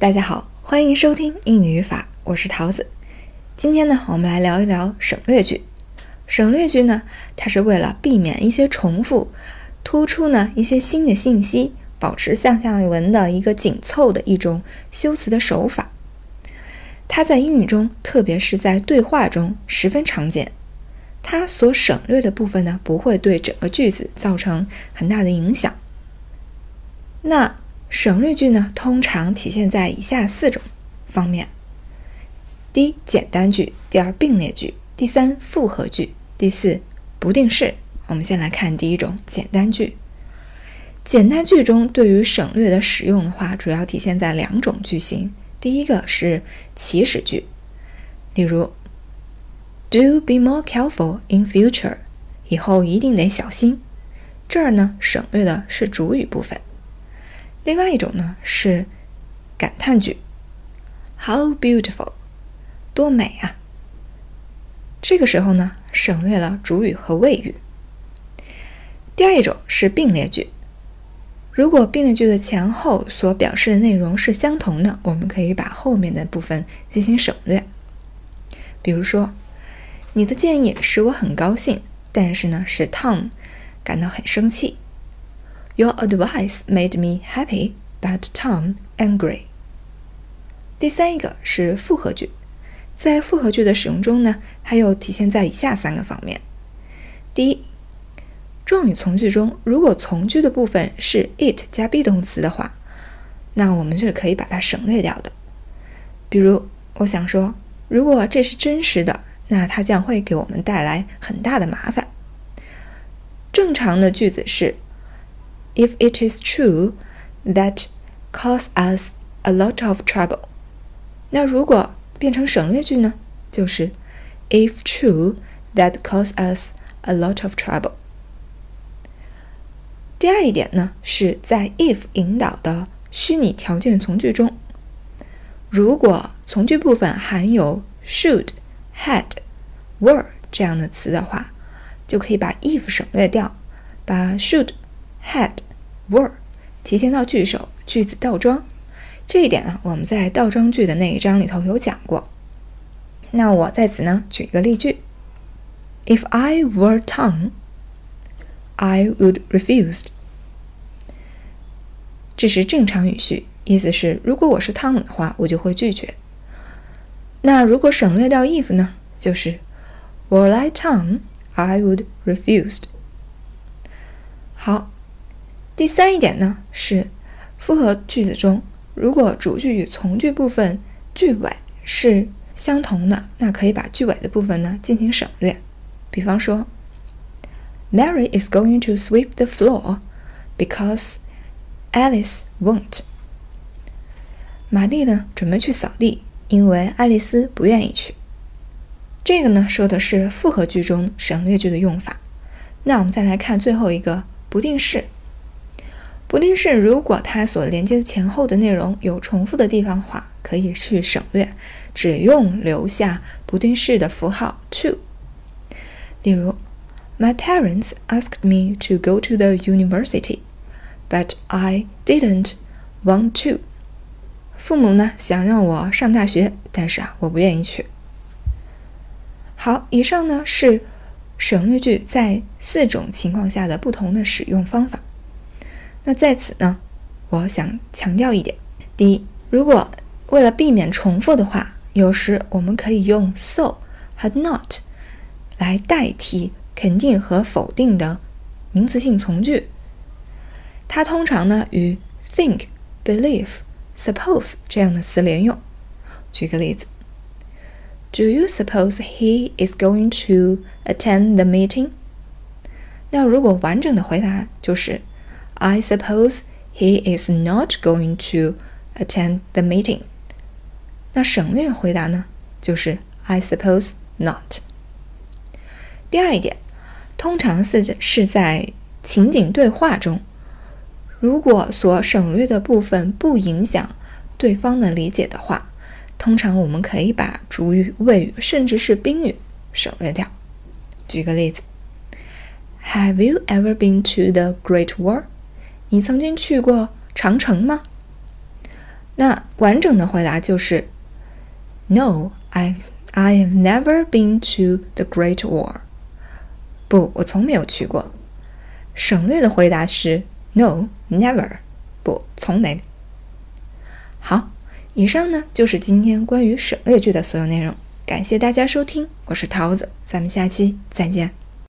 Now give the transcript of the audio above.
大家好，欢迎收听英语语法，我是桃子。今天呢，我们来聊一聊省略句。省略句呢，它是为了避免一些重复，突出呢一些新的信息，保持向下文的一个紧凑的一种修辞的手法。它在英语中，特别是在对话中十分常见。它所省略的部分呢，不会对整个句子造成很大的影响。那省略句呢，通常体现在以下四种方面：第一，简单句；第二，并列句；第三，复合句；第四，不定式。我们先来看第一种简单句。简单句中对于省略的使用的话，主要体现在两种句型。第一个是祈使句，例如，Do be more careful in future，以后一定得小心。这儿呢，省略的是主语部分。另外一种呢是感叹句，How beautiful，多美啊！这个时候呢省略了主语和谓语。第二一种是并列句，如果并列句的前后所表示的内容是相同的，我们可以把后面的部分进行省略。比如说，你的建议使我很高兴，但是呢使 Tom 感到很生气。Your advice made me happy, but Tom angry. 第三一个是复合句，在复合句的使用中呢，它又体现在以下三个方面：第一，状语从句中，如果从句的部分是 it 加 be 动词的话，那我们是可以把它省略掉的。比如，我想说，如果这是真实的，那它将会给我们带来很大的麻烦。正常的句子是。if it is true that cause us a lot of trouble。那如果变成省略句呢？就是 if true that cause us a lot of trouble。第二一点呢，是在 if 引导的虚拟条件从句中，如果从句部分含有 should、had、were 这样的词的话，就可以把 if 省略掉，把 should。 had were 提前到句首，句子倒装。这一点呢，我们在倒装句的那一章里头有讲过。那我在此呢举一个例句：If I were Tom, I would refuse. 这是正常语序，意思是如果我是汤姆的话，我就会拒绝。那如果省略掉 if 呢，就是 Were I Tom, I would refuse. 好。第三一点呢，是复合句子中，如果主句与从句部分句尾是相同的，那可以把句尾的部分呢进行省略。比方说，Mary is going to sweep the floor because Alice won't。玛丽呢准备去扫地，因为爱丽丝不愿意去。这个呢说的是复合句中省略句的用法。那我们再来看最后一个不定式。不定式如果它所连接前后的内容有重复的地方话，可以去省略，只用留下不定式的符号 to。例如，My parents asked me to go to the university, but I didn't want to。父母呢想让我上大学，但是啊我不愿意去。好，以上呢是省略句在四种情况下的不同的使用方法。那在此呢，我想强调一点：第一，如果为了避免重复的话，有时我们可以用 so 和 not 来代替肯定和否定的名词性从句。它通常呢与 think、believe、suppose 这样的词连用。举个例子：Do you suppose he is going to attend the meeting？那如果完整的回答就是。I suppose he is not going to attend the meeting。那省略回答呢，就是 I suppose not。第二一点，通常是是在情景对话中，如果所省略的部分不影响对方的理解的话，通常我们可以把主语、谓语甚至是宾语省略掉。举个例子，Have you ever been to the Great Wall？你曾经去过长城吗？那完整的回答就是 No, I I have never been to the Great Wall。不，我从没有去过。省略的回答是 No, never。不，从没。好，以上呢就是今天关于省略句的所有内容。感谢大家收听，我是桃子，咱们下期再见。